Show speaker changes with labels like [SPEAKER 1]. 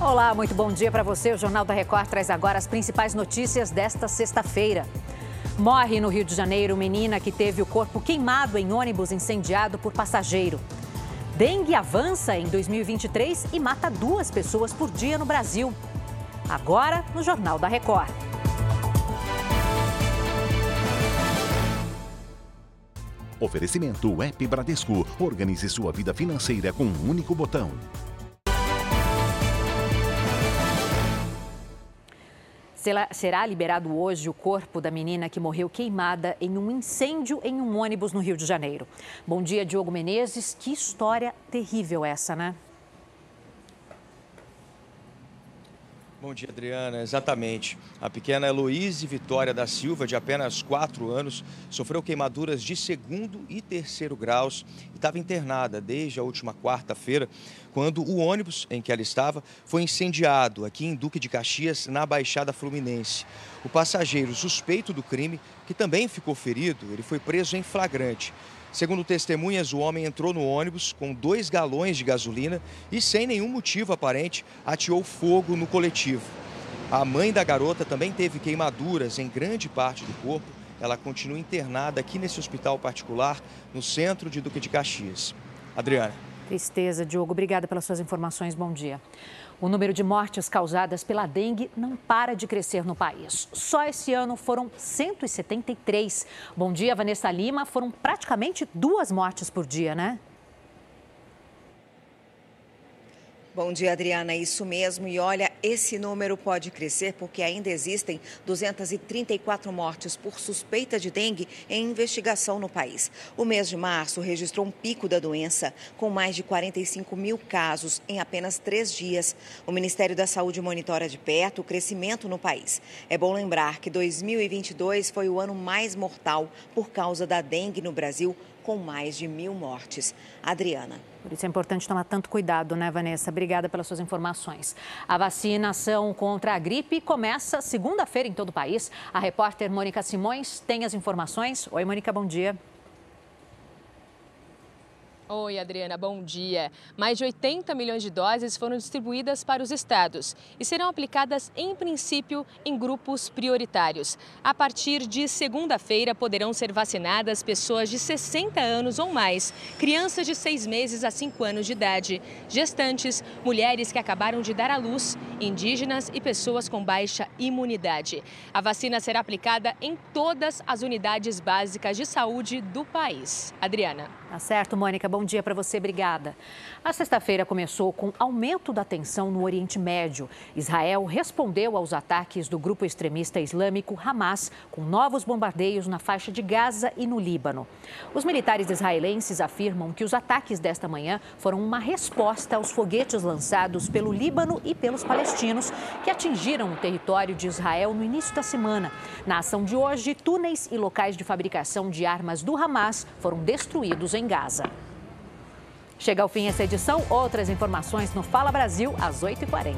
[SPEAKER 1] Olá, muito bom dia para você. O Jornal da Record traz agora as principais notícias desta sexta-feira. Morre no Rio de Janeiro menina que teve o corpo queimado em ônibus incendiado por passageiro. Dengue avança em 2023 e mata duas pessoas por dia no Brasil. Agora, no Jornal da Record.
[SPEAKER 2] Oferecimento App Bradesco. Organize sua vida financeira com um único botão.
[SPEAKER 1] Será liberado hoje o corpo da menina que morreu queimada em um incêndio em um ônibus no Rio de Janeiro. Bom dia, Diogo Menezes. Que história terrível essa, né?
[SPEAKER 3] Bom dia, Adriana. Exatamente. A pequena Heloíse Vitória da Silva, de apenas 4 anos, sofreu queimaduras de segundo e terceiro graus e estava internada desde a última quarta-feira, quando o ônibus em que ela estava foi incendiado aqui em Duque de Caxias, na Baixada Fluminense. O passageiro suspeito do crime, que também ficou ferido, ele foi preso em flagrante. Segundo testemunhas, o homem entrou no ônibus com dois galões de gasolina e, sem nenhum motivo aparente, ateou fogo no coletivo. A mãe da garota também teve queimaduras em grande parte do corpo. Ela continua internada aqui nesse hospital particular, no centro de Duque de Caxias. Adriana.
[SPEAKER 1] Tristeza, Diogo. Obrigada pelas suas informações. Bom dia. O número de mortes causadas pela dengue não para de crescer no país. Só esse ano foram 173. Bom dia, Vanessa Lima. Foram praticamente duas mortes por dia, né?
[SPEAKER 4] Bom dia, Adriana. Isso mesmo. E olha, esse número pode crescer porque ainda existem 234 mortes por suspeita de dengue em investigação no país. O mês de março registrou um pico da doença, com mais de 45 mil casos em apenas três dias. O Ministério da Saúde monitora de perto o crescimento no país. É bom lembrar que 2022 foi o ano mais mortal por causa da dengue no Brasil, com mais de mil mortes. Adriana.
[SPEAKER 1] Por isso é importante tomar tanto cuidado, né, Vanessa? Obrigada pelas suas informações. A vacinação contra a gripe começa segunda-feira em todo o país. A repórter Mônica Simões tem as informações. Oi, Mônica, bom dia.
[SPEAKER 5] Oi, Adriana, bom dia. Mais de 80 milhões de doses foram distribuídas para os estados e serão aplicadas, em princípio, em grupos prioritários. A partir de segunda-feira, poderão ser vacinadas pessoas de 60 anos ou mais, crianças de 6 meses a 5 anos de idade, gestantes, mulheres que acabaram de dar à luz, indígenas e pessoas com baixa imunidade. A vacina será aplicada em todas as unidades básicas de saúde do país. Adriana.
[SPEAKER 1] Tá certo, Mônica. Bom dia para você. Obrigada. A sexta-feira começou com aumento da tensão no Oriente Médio. Israel respondeu aos ataques do grupo extremista islâmico Hamas com novos bombardeios na faixa de Gaza e no Líbano. Os militares israelenses afirmam que os ataques desta manhã foram uma resposta aos foguetes lançados pelo Líbano e pelos palestinos que atingiram o território de Israel no início da semana. Na ação de hoje, túneis e locais de fabricação de armas do Hamas foram destruídos em em Gaza. Chega ao fim essa edição. Outras informações no Fala Brasil às 8h40.